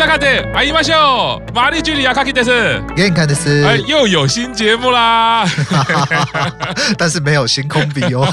我是大卡德，阿姨妈秀，玛丽居里亚卡基德斯，眼看的是，哎，又有新节目啦，但是没有新空笔哦。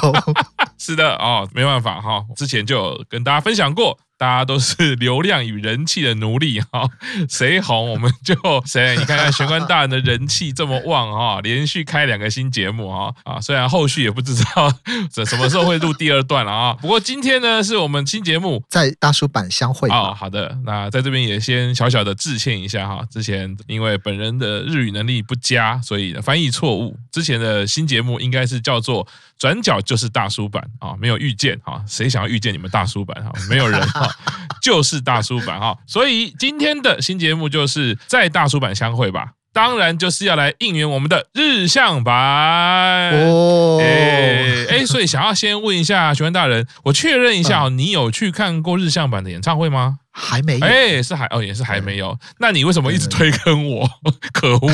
是的哦，没办法哈，之前就有跟大家分享过。大家都是流量与人气的奴隶哈，谁红我们就 谁。你看看玄关大人的人气这么旺哈，连续开两个新节目哈啊，虽然后续也不知道这什么时候会录第二段了啊。不过今天呢，是我们新节目在大叔版相会啊。好的，那在这边也先小小的致歉一下哈。之前因为本人的日语能力不佳，所以翻译错误。之前的新节目应该是叫做。转角就是大叔版啊，没有遇见哈，谁想要遇见你们大叔版啊？没有人哈，就是大叔版哈。所以今天的新节目就是在大叔版相会吧，当然就是要来应援我们的日向版哦。哎哎，所以想要先问一下玄关大人，我确认一下，你有去看过日向版的演唱会吗？还没有，哎，是还哦，也是还没有。那你为什么一直推坑我？可恶！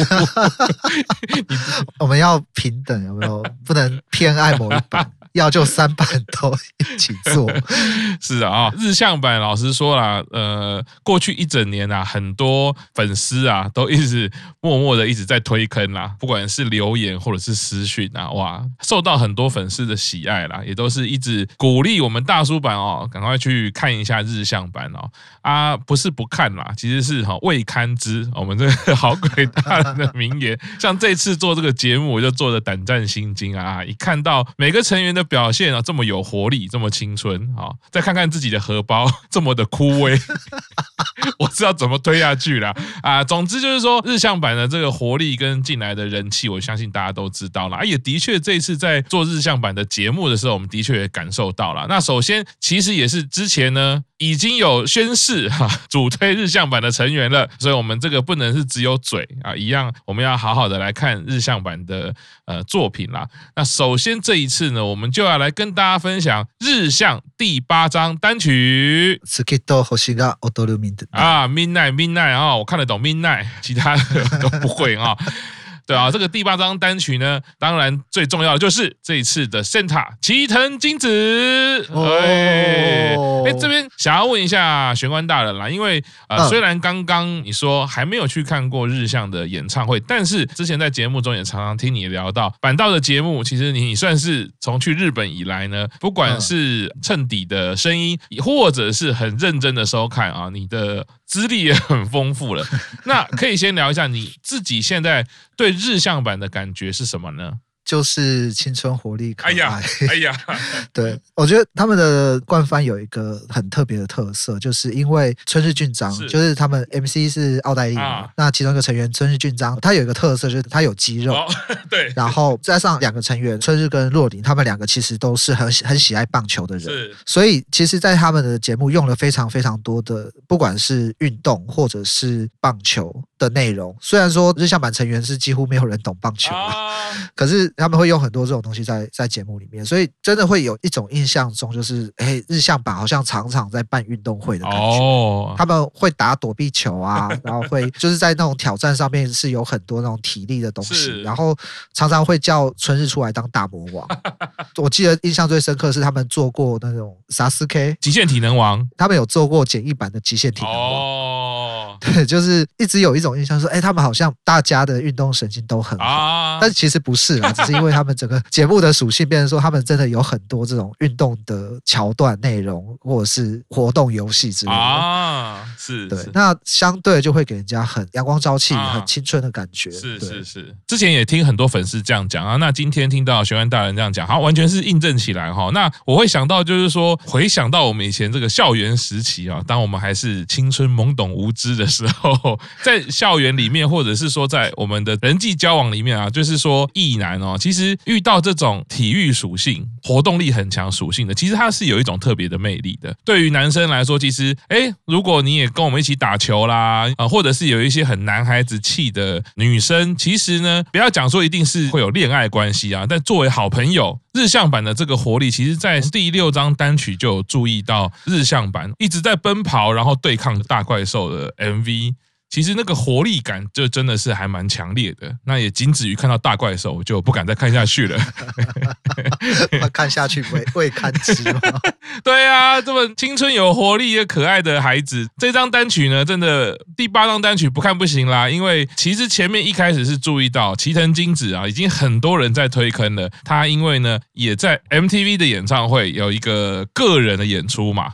我们要平等，有没有？不能偏爱某一版。要就三版都一起做，是啊，日向版老实说啦，呃，过去一整年啊，很多粉丝啊都一直默默的一直在推坑啦，不管是留言或者是私讯啊，哇，受到很多粉丝的喜爱啦，也都是一直鼓励我们大叔版哦，赶快去看一下日向版哦，啊，不是不看啦，其实是哈未堪之，我们这个好鬼大人的名言，像这次做这个节目，我就做的胆战心惊啊，一看到每个成员的。表现啊，这么有活力，这么青春啊！再看看自己的荷包，这么的枯萎，我知道怎么推下去了啊！总之就是说，日向版的这个活力跟进来的人气，我相信大家都知道了。啊，也的确，这一次在做日向版的节目的时候，我们的确也感受到了。那首先，其实也是之前呢。已经有宣誓 哈，主推日向版的成员了，所以我们这个不能是只有嘴啊，一样我们要好好的来看日向版的呃作品啦。那首先这一次呢，我们就要来跟大家分享日向第八章单曲。啊，Midnight Midnight 啊，我看得懂 Midnight，其他的都不会啊。对啊，这个第八张单曲呢，当然最重要的就是这一次的 Santa 齐藤金子。哎，哎，这边想要问一下玄关大人啦，因为呃，虽然刚刚你说还没有去看过日向的演唱会，但是之前在节目中也常常听你聊到板道的节目，其实你算是从去日本以来呢，不管是衬底的声音，或者是很认真的收看啊，你的。资历也很丰富了，那可以先聊一下你自己现在对日向版的感觉是什么呢？就是青春活力可爱，哎呀，哎呀，对，我觉得他们的冠番有一个很特别的特色，就是因为春日俊章，是。就是他们 MC 是奥黛丽，啊、那其中一个成员春日俊章，他有一个特色就是他有肌肉，哦、对，然后加上两个成员春日跟若琳，他们两个其实都是很很喜爱棒球的人，是。所以其实，在他们的节目用了非常非常多的，不管是运动或者是棒球的内容，虽然说日向版成员是几乎没有人懂棒球，啊、可是。他们会用很多这种东西在在节目里面，所以真的会有一种印象中，就是哎，日向版好像常常在办运动会的感觉。哦，他们会打躲避球啊，然后会就是在那种挑战上面是有很多那种体力的东西，然后常常会叫春日出来当大魔王。我记得印象最深刻是他们做过那种 Sasuke 极限体能王，他们有做过简易版的极限体能王。哦，对，就是一直有一种印象说，哎，他们好像大家的运动神经都很好，啊、但其实不是啦。只是因为他们整个节目的属性，变成说他们真的有很多这种运动的桥段内容，或者是活动游戏之类的啊，是，对，那相对就会给人家很阳光朝气、啊、很青春的感觉。是是是，之前也听很多粉丝这样讲啊，那今天听到玄关大人这样讲，好，完全是印证起来哈。那我会想到就是说，回想到我们以前这个校园时期啊，当我们还是青春懵懂无知的时候，在校园里面，或者是说在我们的人际交往里面啊，就是说异男哦。其实遇到这种体育属性、活动力很强属性的，其实它是有一种特别的魅力的。对于男生来说，其实，哎，如果你也跟我们一起打球啦，啊，或者是有一些很男孩子气的女生，其实呢，不要讲说一定是会有恋爱关系啊，但作为好朋友，日向版的这个活力，其实在第六张单曲就有注意到日向版一直在奔跑，然后对抗大怪兽的 MV。其实那个活力感就真的是还蛮强烈的。那也仅止于看到大怪兽，我就不敢再看下去了。看下去未未堪知吗？对啊，这么青春有活力又可爱的孩子，这张单曲呢，真的第八张单曲不看不行啦。因为其实前面一开始是注意到齐藤金子啊，已经很多人在推坑了。他因为呢，也在 MTV 的演唱会有一个个人的演出嘛。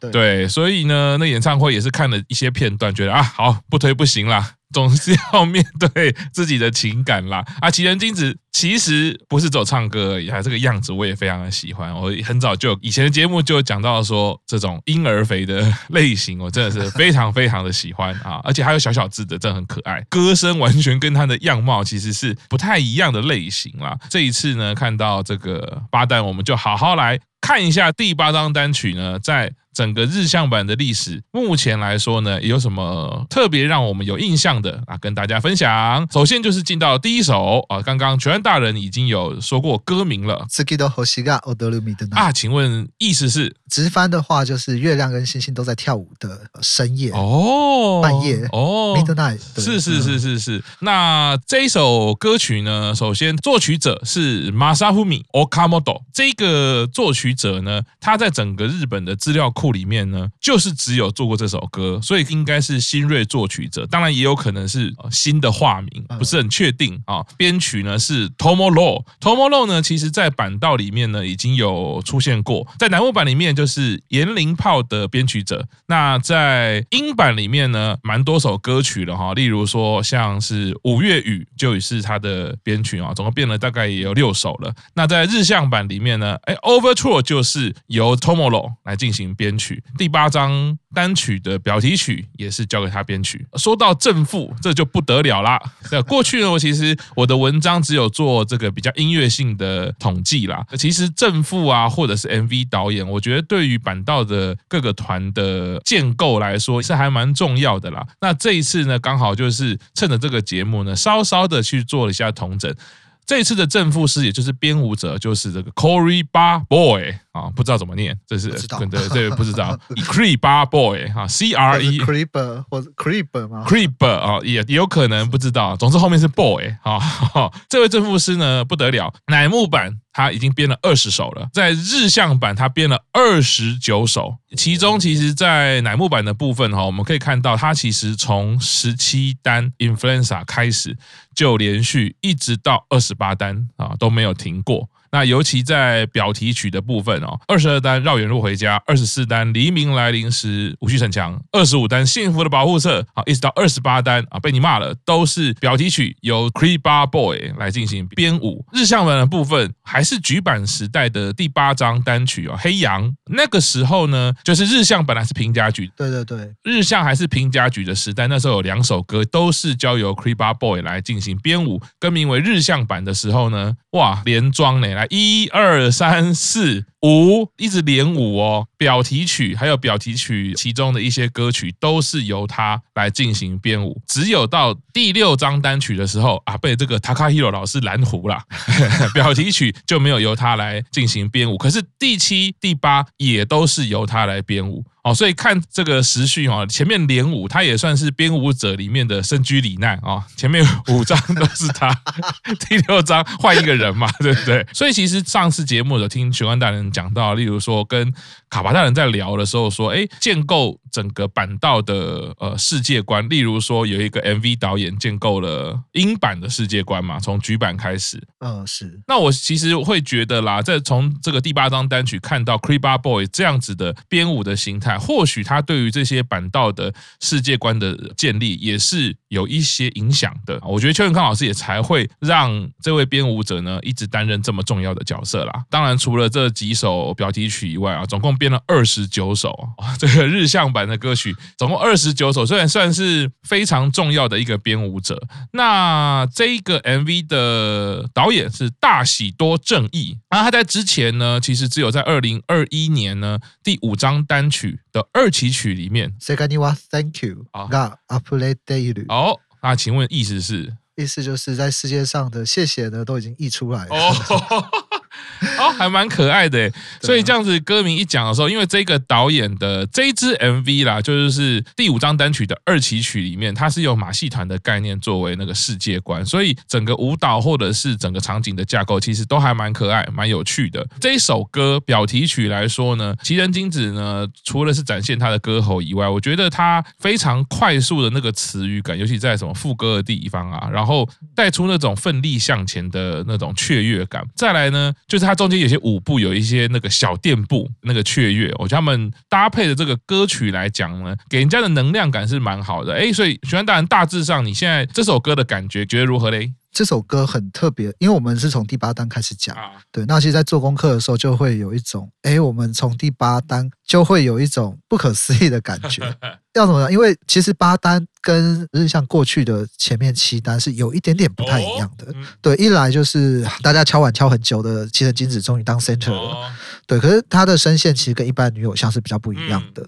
对对，所以呢，那演唱会也是看了一些片段，觉得啊，好，不推不行啦。总是要面对自己的情感啦。啊，齐藤京子其实不是走唱歌而已，还这个样子我也非常的喜欢。我很早就以前的节目就讲到说，这种婴儿肥的类型，我真的是非常非常的喜欢啊！而且还有小小只的，真的很可爱。歌声完全跟他的样貌其实是不太一样的类型啦。这一次呢，看到这个八代，我们就好好来看一下第八张单曲呢，在。整个日向版的历史，目前来说呢，有什么特别让我们有印象的啊？跟大家分享。首先就是进到第一首啊，刚刚全安大人已经有说过歌名了。啊，请问意思是直翻的话就是月亮跟星星都在跳舞的深夜哦，半夜哦，midnight。是是是是是。那这一首歌曲呢，首先作曲者是 Masafumi Okamoto。这个作曲者呢，他在整个日本的资料库里面呢，就是只有做过这首歌，所以应该是新锐作曲者，当然也有可能是新的化名，不是很确定啊。编曲呢是 Tomo Low，Tomo Low 呢，其实在版道里面呢已经有出现过，在南木版里面就是岩灵炮的编曲者，那在英版里面呢，蛮多首歌曲了哈，例如说像是五月雨就也是他的编曲啊，总共变了大概也有六首了。那在日向版里面呢，哎，Overture 就是由 Tomo Low 来进行编。编曲第八张单曲的标题曲也是交给他编曲。说到正负，这就不得了啦。那过去呢，我其实我的文章只有做这个比较音乐性的统计啦。其实正负啊，或者是 MV 导演，我觉得对于板道的各个团的建构来说是还蛮重要的啦。那这一次呢，刚好就是趁着这个节目呢，稍稍的去做了一下统整。这一次的正副师，也就是编舞者，就是这个 Corey Bar Boy 啊，不知道怎么念，这是对对对，不知道 Creeper Boy 啊，C R E Creeper 或者 Creeper 吗？Creeper 啊，也也有可能不知道，总之后面是 Boy 啊。这位正副师呢，不得了，乃木坂。他已经编了二十首了，在日向版他编了二十九首，其中其实，在乃木坂的部分哈，我们可以看到，他其实从十七单 Influenza 开始就连续一直到二十八单啊都没有停过。那尤其在表题曲的部分哦，二十二单绕远路回家，二十四单黎明来临时无需逞强，二十五单幸福的保护色，好，一直到二十八单啊被你骂了，都是表题曲由 Creeper Boy 来进行编舞。日向版的部分还是欅坂时代的第八张单曲哦，黑羊。那个时候呢，就是日向本来是平家局，对对对，日向还是平家局的时代，那时候有两首歌都是交由 Creeper Boy 来进行编舞，更名为日向版的时候呢，哇，连装呢。一二三四五，一直连五哦。表题曲还有表题曲其中的一些歌曲都是由他来进行编舞，只有到第六张单曲的时候啊，被这个 Takahiro 老师拦胡了，表题曲就没有由他来进行编舞。可是第七、第八也都是由他来编舞哦。所以看这个时序哦，前面连舞他也算是编舞者里面的身居里奈啊。前面五张都是他，第六张换一个人嘛，对不对？所以其实上次节目有听玄关大人讲到，例如说跟卡巴大人在聊的时候说，哎，建构整个板道的呃世界观，例如说有一个 MV 导演建构了英版的世界观嘛，从局版开始，嗯，是。那我其实会觉得啦，在从这个第八张单曲看到 Creeper Boy 这样子的编舞的形态，或许他对于这些板道的世界观的建立也是有一些影响的。我觉得邱永康老师也才会让这位编舞者呢一直担任这么重要的角色啦。当然，除了这几首标题曲以外啊，总共。编了二十九首，这个日向版的歌曲总共二十九首，虽然算是非常重要的一个编舞者。那这一个 MV 的导演是大喜多正义，那他在之前呢，其实只有在二零二一年呢第五张单曲的二期曲里面。Thank you 啊，好，那请问意思是？意思就是在世界上的谢谢呢都已经溢出来了。哦 哦，还蛮可爱的。所以这样子歌名一讲的时候，因为这个导演的这一支 MV 啦，就是第五张单曲的二期曲里面，它是有马戏团的概念作为那个世界观，所以整个舞蹈或者是整个场景的架构，其实都还蛮可爱、蛮有趣的。这一首歌表题曲来说呢，齐藤京子呢，除了是展现他的歌喉以外，我觉得他非常快速的那个词语感，尤其在什么副歌的地方啊，然后带出那种奋力向前的那种雀跃感。再来呢，就是它中间有些舞步，有一些那个小垫步，那个雀跃，我觉得他们搭配的这个歌曲来讲呢，给人家的能量感是蛮好的。哎，所以许愿大人大致上，你现在这首歌的感觉觉得如何嘞？这首歌很特别，因为我们是从第八单开始讲，对，那其实，在做功课的时候，就会有一种，哎，我们从第八单就会有一种不可思议的感觉。要怎么呢？因为其实八单跟日向过去的前面七单是有一点点不太一样的。对，一来就是大家敲碗敲很久的齐藤京子终于当 center 了，对，可是他的声线其实跟一般女偶像是比较不一样的。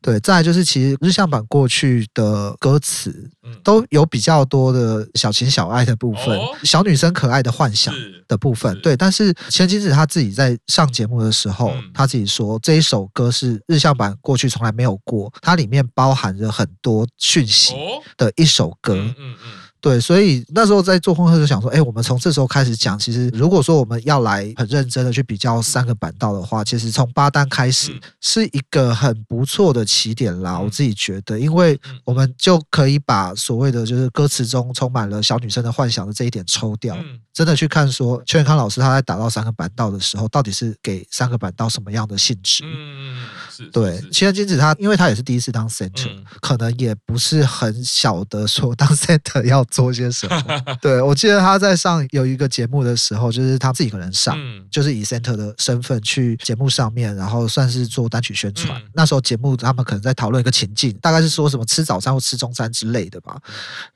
对，再来就是其实日向版过去的歌词都有比较多的小情小爱的部分，小女生可爱的幻想的部分。对，但是齐藤京子他自己在上节目的时候，他自己说这一首歌是日向版过去从来没有过，它里面包。包含着很多讯息的一首歌。嗯嗯嗯对，所以那时候在做功课就想说，哎，我们从这时候开始讲，其实如果说我们要来很认真的去比较三个板道的话，其实从八单开始是一个很不错的起点啦。我自己觉得，因为我们就可以把所谓的就是歌词中充满了小女生的幻想的这一点抽掉，真的去看说邱元康老师他在打到三个板道的时候，到底是给三个板道什么样的性质？嗯，是对。其实金子他，因为他也是第一次当 center，可能也不是很晓得说当 center 要。做些什么？对，我记得他在上有一个节目的时候，就是他自己一个人上，嗯、就是以 center 的身份去节目上面，然后算是做单曲宣传。嗯、那时候节目他们可能在讨论一个情境，大概是说什么吃早餐或吃中餐之类的吧。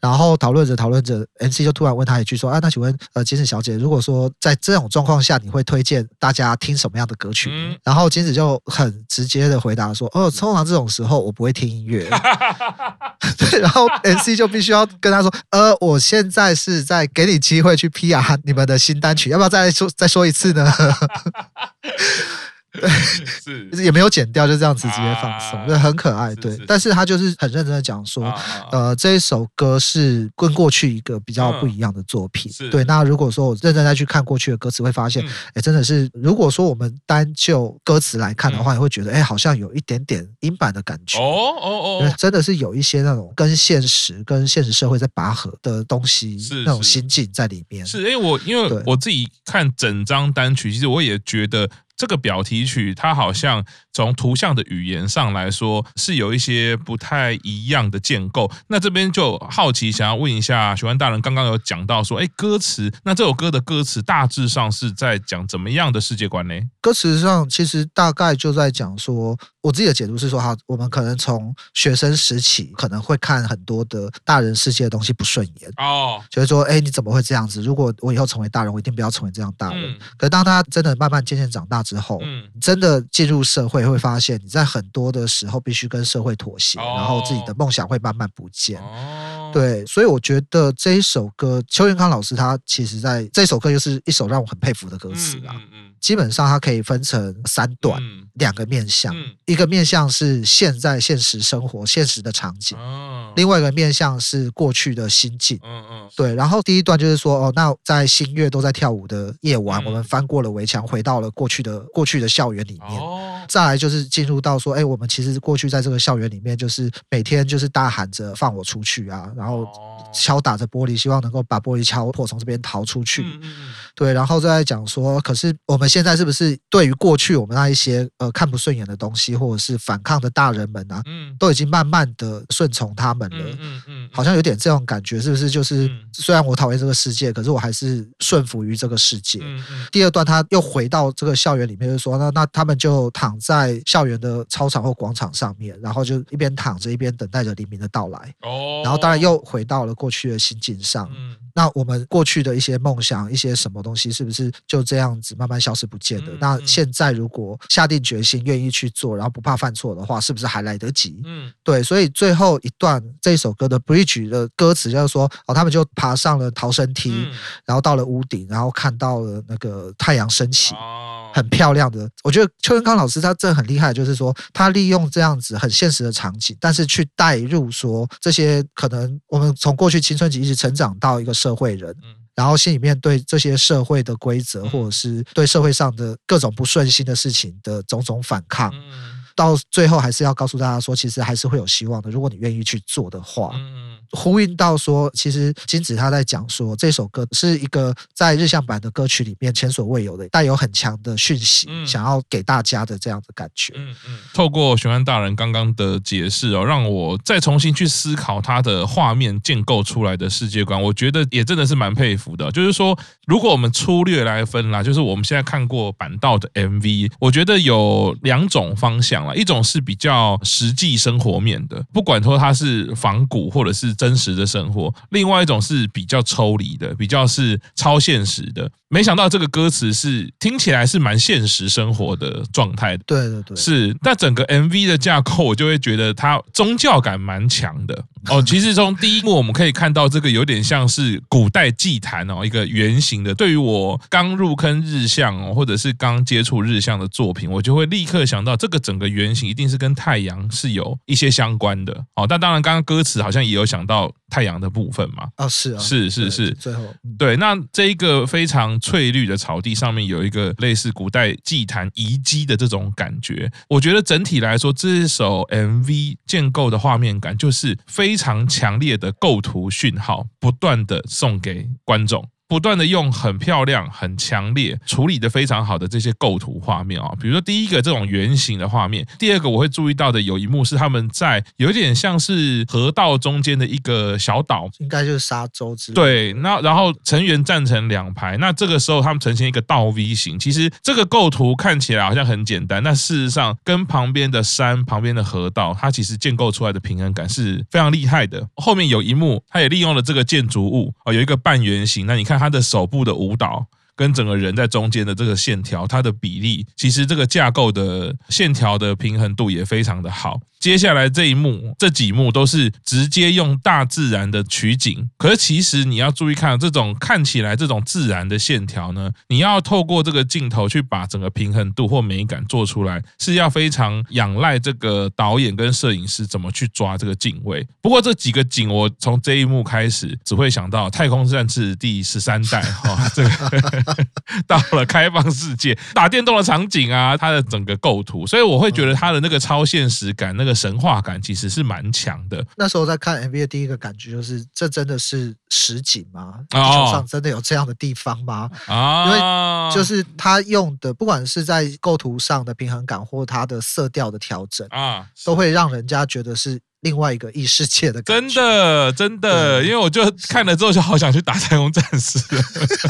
然后讨论着讨论着，MC 就突然问他一句说：“啊，那请问呃，金子小姐，如果说在这种状况下，你会推荐大家听什么样的歌曲？”嗯、然后金子就很直接的回答说：“哦，通常这种时候我不会听音乐。” 对，然后 MC 就必须要跟他说：“呃。”呃我现在是在给你机会去 PR 你们的新单曲，要不要再说再说一次呢？对，是 也没有剪掉，就这样子直接放松，对，很可爱。对，但是他就是很认真的讲说，呃，这一首歌是跟过去一个比较不一样的作品。对，那如果说我认真再去看过去的歌词，会发现，哎，真的是，如果说我们单就歌词来看的话，你会觉得，哎，好像有一点点英版的感觉。哦哦哦，真的是有一些那种跟现实、跟现实社会在拔河的东西，是那种心境在里面。是，因为我因为我自己看整张单曲，其实我也觉得。这个表题曲，它好像从图像的语言上来说是有一些不太一样的建构。那这边就好奇，想要问一下许愿大人，刚刚有讲到说，哎，歌词，那这首歌的歌词大致上是在讲怎么样的世界观呢？歌词上其实大概就在讲说。我自己的解读是说，哈，我们可能从学生时期可能会看很多的大人世界的东西不顺眼哦，就是说，哎，你怎么会这样子？如果我以后成为大人，我一定不要成为这样大人。可是当他真的慢慢渐渐长大之后，嗯，真的进入社会，会发现你在很多的时候必须跟社会妥协，然后自己的梦想会慢慢不见。对，所以我觉得这一首歌，邱元康老师他其实在这首歌又是一首让我很佩服的歌词啊。基本上它可以分成三段，两个面向，一个面向是现在现实生活现实的场景，另外一个面向是过去的心境。嗯嗯，对。然后第一段就是说，哦，那在新月都在跳舞的夜晚，我们翻过了围墙，回到了过去的过去的校园里面。再来就是进入到说，哎，我们其实过去在这个校园里面，就是每天就是大喊着放我出去啊，然后敲打着玻璃，希望能够把玻璃敲破，从这边逃出去。对，然后再来讲说，可是我们。现在是不是对于过去我们那一些呃看不顺眼的东西，或者是反抗的大人们啊，嗯，都已经慢慢的顺从他们了，嗯嗯，嗯好像有点这种感觉，是不是？就是、嗯、虽然我讨厌这个世界，可是我还是顺服于这个世界。嗯嗯、第二段他又回到这个校园里面，就说那那他们就躺在校园的操场或广场上面，然后就一边躺着一边等待着黎明的到来。哦，然后当然又回到了过去的心境上。嗯那我们过去的一些梦想，一些什么东西，是不是就这样子慢慢消失不见的？嗯、那现在如果下定决心，愿意去做，然后不怕犯错的话，是不是还来得及？嗯，对。所以最后一段这首歌的 bridge 的歌词就是说，哦，他们就爬上了逃生梯，嗯、然后到了屋顶，然后看到了那个太阳升起。哦很漂亮的，我觉得邱元康老师他真的很厉害，就是说他利用这样子很现实的场景，但是去带入说这些可能我们从过去青春期一直成长到一个社会人，然后心里面对这些社会的规则或者是对社会上的各种不顺心的事情的种种反抗。到最后还是要告诉大家说，其实还是会有希望的。如果你愿意去做的话，嗯，呼应到说，其实金子他在讲说，这首歌是一个在日向版的歌曲里面前所未有的，带有很强的讯息，想要给大家的这样的感觉。嗯嗯。透过玄幻大人刚刚的解释哦，让我再重新去思考他的画面建构出来的世界观，我觉得也真的是蛮佩服的。就是说，如果我们粗略来分啦，就是我们现在看过板道的 MV，我觉得有两种方向啦。一种是比较实际生活面的，不管说它是仿古或者是真实的生活；另外一种是比较抽离的，比较是超现实的。没想到这个歌词是听起来是蛮现实生活的状态的。对对对，是。但整个 MV 的架构，我就会觉得它宗教感蛮强的。哦，其实从第一幕我们可以看到，这个有点像是古代祭坛哦，一个圆形的。对于我刚入坑日向哦，或者是刚接触日向的作品，我就会立刻想到这个整个圆形一定是跟太阳是有一些相关的。哦，但当然刚刚歌词好像也有想到太阳的部分嘛。啊，是啊，是是是。最后，对，那这一个非常翠绿的草地上面有一个类似古代祭坛遗迹的这种感觉。我觉得整体来说，这一首 MV 建构的画面感就是非常强烈的构图讯号，不断的送给观众。不断的用很漂亮、很强烈、处理的非常好的这些构图画面啊，比如说第一个这种圆形的画面，第二个我会注意到的有一幕是他们在有点像是河道中间的一个小岛，应该就是沙洲之类。对，那然后成员站成两排，那这个时候他们呈现一个倒 V 型，其实这个构图看起来好像很简单，但事实上跟旁边的山、旁边的河道，它其实建构出来的平衡感是非常厉害的。后面有一幕，它也利用了这个建筑物哦，有一个半圆形，那你看。他的手部的舞蹈，跟整个人在中间的这个线条，它的比例，其实这个架构的线条的平衡度也非常的好。接下来这一幕，这几幕都是直接用大自然的取景，可是其实你要注意看这种看起来这种自然的线条呢，你要透过这个镜头去把整个平衡度或美感做出来，是要非常仰赖这个导演跟摄影师怎么去抓这个镜位。不过这几个景，我从这一幕开始只会想到《太空战士》第十三代哈，这个 到了开放世界打电动的场景啊，它的整个构图，所以我会觉得它的那个超现实感那个。的神话感其实是蛮强的。那时候在看 MV 的第一个感觉就是，这真的是实景吗？地球上真的有这样的地方吗？啊，因为就是他用的，不管是在构图上的平衡感，或它的色调的调整啊，都会让人家觉得是。另外一个异世界的感觉，真的真的，因为我就看了之后就好想去打太空战士了，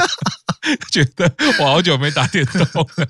觉得我好久没打电动了。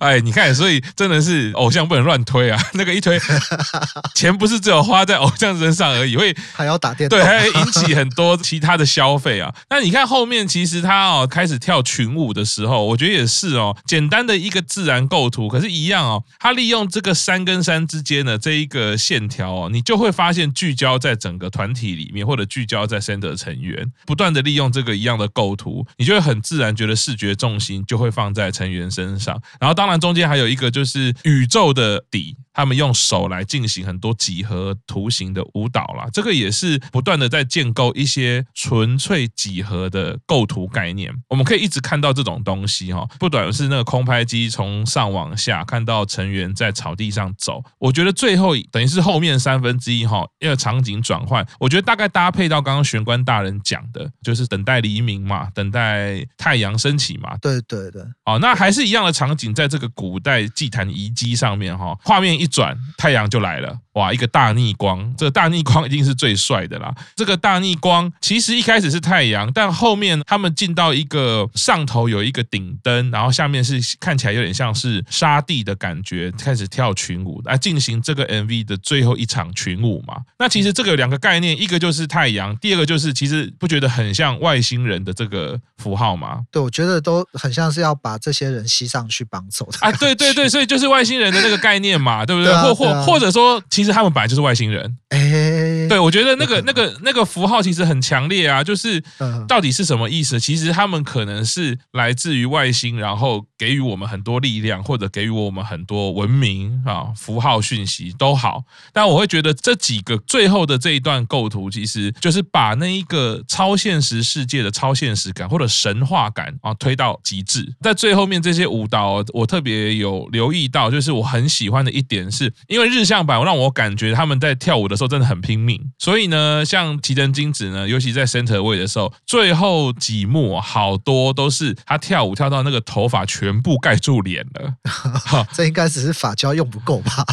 哎，你看，所以真的是偶像不能乱推啊！那个一推，钱不是只有花在偶像身上而已，会还要打电动，对，还会引起很多其他的消费啊。那你看后面，其实他哦开始跳群舞的时候，我觉得也是哦，简单的一个自然构图，可是一样哦，他利用这个山跟山之间的这一个线条哦，你。就会发现聚焦在整个团体里面，或者聚焦在 center 成员，不断的利用这个一样的构图，你就会很自自然觉得视觉重心就会放在成员身上。然后当然中间还有一个就是宇宙的底。他们用手来进行很多几何图形的舞蹈啦，这个也是不断的在建构一些纯粹几何的构图概念。我们可以一直看到这种东西哈，不管是那个空拍机从上往下看到成员在草地上走，我觉得最后等于是后面三分之一哈，因为场景转换，我觉得大概搭配到刚刚玄关大人讲的，就是等待黎明嘛，等待太阳升起嘛。对对对。哦，那还是一样的场景，在这个古代祭坛遗迹上面哈，画面一。一转，太阳就来了。哇，一个大逆光，这个大逆光一定是最帅的啦。这个大逆光其实一开始是太阳，但后面他们进到一个上头有一个顶灯，然后下面是看起来有点像是沙地的感觉，开始跳群舞来进行这个 MV 的最后一场群舞嘛。那其实这个有两个概念，一个就是太阳，第二个就是其实不觉得很像外星人的这个符号吗？对，我觉得都很像是要把这些人吸上去绑走的啊。对对对，所以就是外星人的那个概念嘛，对不对？或或或者说，其实他们本来就是外星人。哎，对，我觉得那个那个那个符号其实很强烈啊，就是到底是什么意思？其实他们可能是来自于外星，然后给予我们很多力量，或者给予我们很多文明啊，符号讯息都好。但我会觉得这几个最后的这一段构图，其实就是把那一个超现实世界的超现实感或者神话感啊推到极致。在最后面这些舞蹈，我特别有留意到，就是我很喜欢的一点是，因为日向版让我感觉他们在跳舞的时候真的很拼命，所以呢，像齐藤金子呢，尤其在 center 位的时候，最后几幕好多都是他跳舞跳到那个头发全部盖住脸了。这应该只是发胶用不够吧？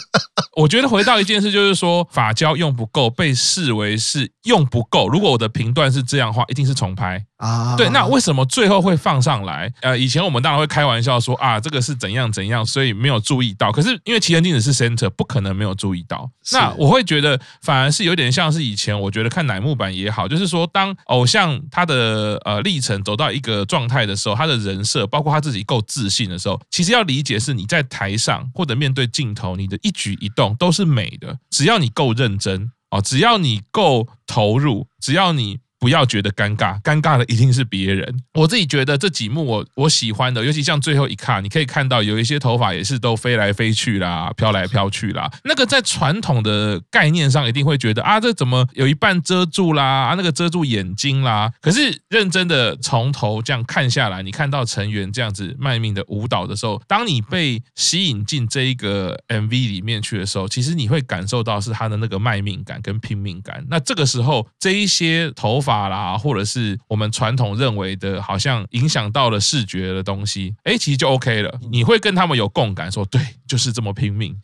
我觉得回到一件事，就是说发胶用不够，被视为是用不够。如果我的评断是这样的话，一定是重拍。啊，对，那为什么最后会放上来？呃，以前我们当然会开玩笑说啊，这个是怎样怎样，所以没有注意到。可是因为齐藤京子是 center，不可能没有注意到。那我会觉得反而是有点像是以前，我觉得看乃木坂也好，就是说当偶像他的呃历程走到一个状态的时候，他的人设包括他自己够自信的时候，其实要理解是你在台上或者面对镜头，你的一举一动都是美的，只要你够认真哦，只要你够投入，只要你。不要觉得尴尬，尴尬的一定是别人。我自己觉得这几幕我我喜欢的，尤其像最后一卡，你可以看到有一些头发也是都飞来飞去啦，飘来飘去啦。那个在传统的概念上一定会觉得啊，这怎么有一半遮住啦？啊，那个遮住眼睛啦。可是认真的从头这样看下来，你看到成员这样子卖命的舞蹈的时候，当你被吸引进这一个 MV 里面去的时候，其实你会感受到是他的那个卖命感跟拼命感。那这个时候这一些头发。法啦，或者是我们传统认为的，好像影响到了视觉的东西，哎，其实就 OK 了。你会跟他们有共感，说对，就是这么拼命。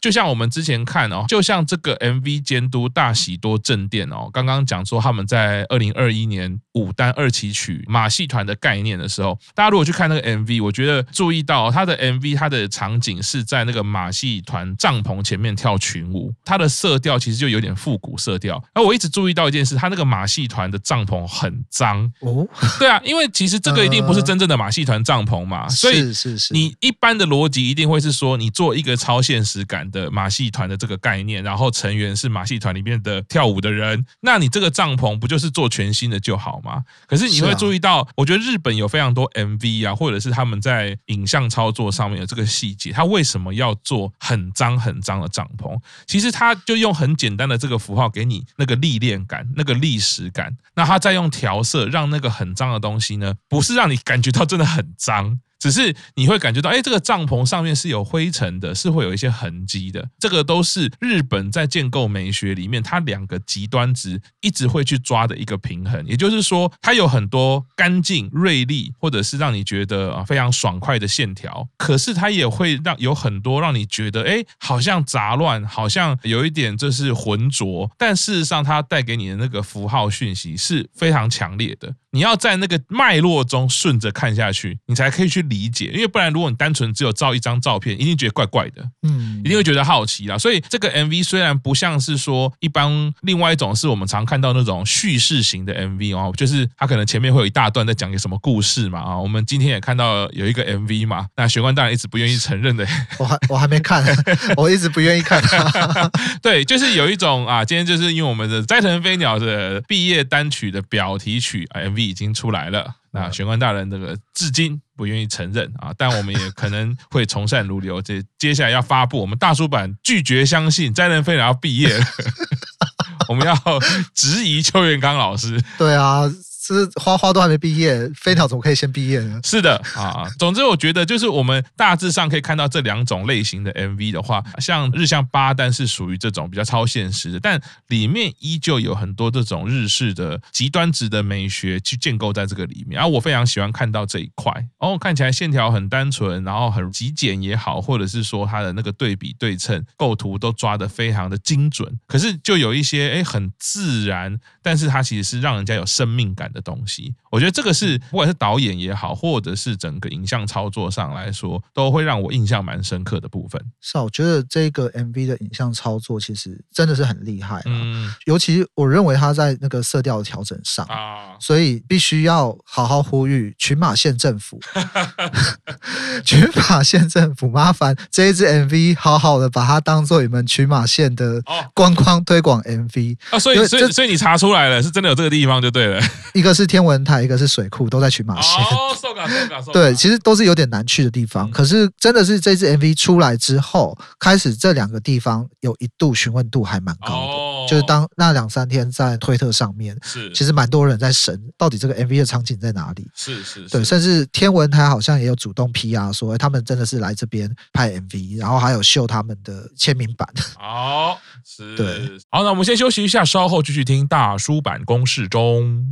就像我们之前看哦，就像这个 MV 监督大喜多正殿哦，刚刚讲说他们在二零二一年五单二期曲马戏团的概念的时候，大家如果去看那个 MV，我觉得注意到他的 MV，它的场景是在那个马戏团帐篷前面跳群舞，它的色调其实就有点复古色调。而我一直注意到一件事，他那个马戏团的帐篷很脏哦，对啊，因为其实这个一定不是真正的马戏团帐篷嘛，所以是是是，你一般的逻辑一定会是说，你做一个超现实感的马戏团的这个概念，然后成员是马戏团里面的跳舞的人，那你这个帐篷不就是做全新的就好吗？可是你会注意到，我觉得日本有非常多 MV 啊，或者是他们在影像操作上面的这个细节，他为什么要做很脏很脏的帐篷？其实他就用很简单的这个符号给你那个历练感，那个历史感。那他再用调色让那个很脏的东西呢，不是让你感觉到真的很脏。只是你会感觉到，哎，这个帐篷上面是有灰尘的，是会有一些痕迹的。这个都是日本在建构美学里面，它两个极端值一直会去抓的一个平衡。也就是说，它有很多干净、锐利，或者是让你觉得啊非常爽快的线条，可是它也会让有很多让你觉得，哎，好像杂乱，好像有一点就是浑浊。但事实上，它带给你的那个符号讯息是非常强烈的。你要在那个脉络中顺着看下去，你才可以去理解。因为不然，如果你单纯只有照一张照片，一定觉得怪怪的，嗯，一定会觉得好奇啦。所以这个 MV 虽然不像是说一般另外一种是我们常看到那种叙事型的 MV 哦，就是它可能前面会有一大段在讲一个什么故事嘛啊。我们今天也看到有一个 MV 嘛，那玄关大人一直不愿意承认的，我还我还没看，我一直不愿意看。对，就是有一种啊，今天就是因为我们的斋藤飞鸟的毕业单曲的表题曲 MV。已经出来了，那玄关大人这个至今不愿意承认啊，但我们也可能会从善如流。这接下来要发布，我们大叔版拒绝相信斋藤飞鸟要毕业了，我们要质疑邱元刚老师。对啊，是花花都还没毕业，飞鸟怎么可以先毕业呢？是的啊，总之我觉得就是我们大致上可以看到这两种类型的 MV 的话，像日向八单是属于这种比较超现实的，但里面依旧有很多这种日式的极端值的美学去建构在这个里面，而、啊、我非常喜欢看到这一块哦，看起来线条很单纯，然后很极简也好，或者是说它的那个对比对称构图都抓得非常的精准，可是就有一些哎很自然，但是它其实是让人家有生命感的东西。我觉得这个是不管是导演也好，或者是整个影像操作上来说，都会让我印象蛮深刻的部分。是啊，我觉得这个 MV 的影像操作其实真的是很厉害，嗯，尤其我认为他在那个色调的调整上啊，所以必须要好好呼吁群马县政府，群马县政府麻烦这一支 MV 好好的把它当做你们群马县的观光推广 MV 啊，所以所以所以你查出来了，是真的有这个地方就对了，一个是天文台，一个是水库，都在群马县。哦，受感受感受。对，其实都是有点难去的地方，可是真的是这支 MV 出来之后，开始这两个地方有一度询问度还蛮高的，就是当那两三天在推特上面，是其实蛮多人在审到底这个 MV 的场景在哪里，是是，对，甚至天文台好像也有主动 PR 说，他们真的是来这边拍 MV，然后还有秀他们的签名版。好，是，对，好，那我们先休息一下，稍后继续听大叔版公式中。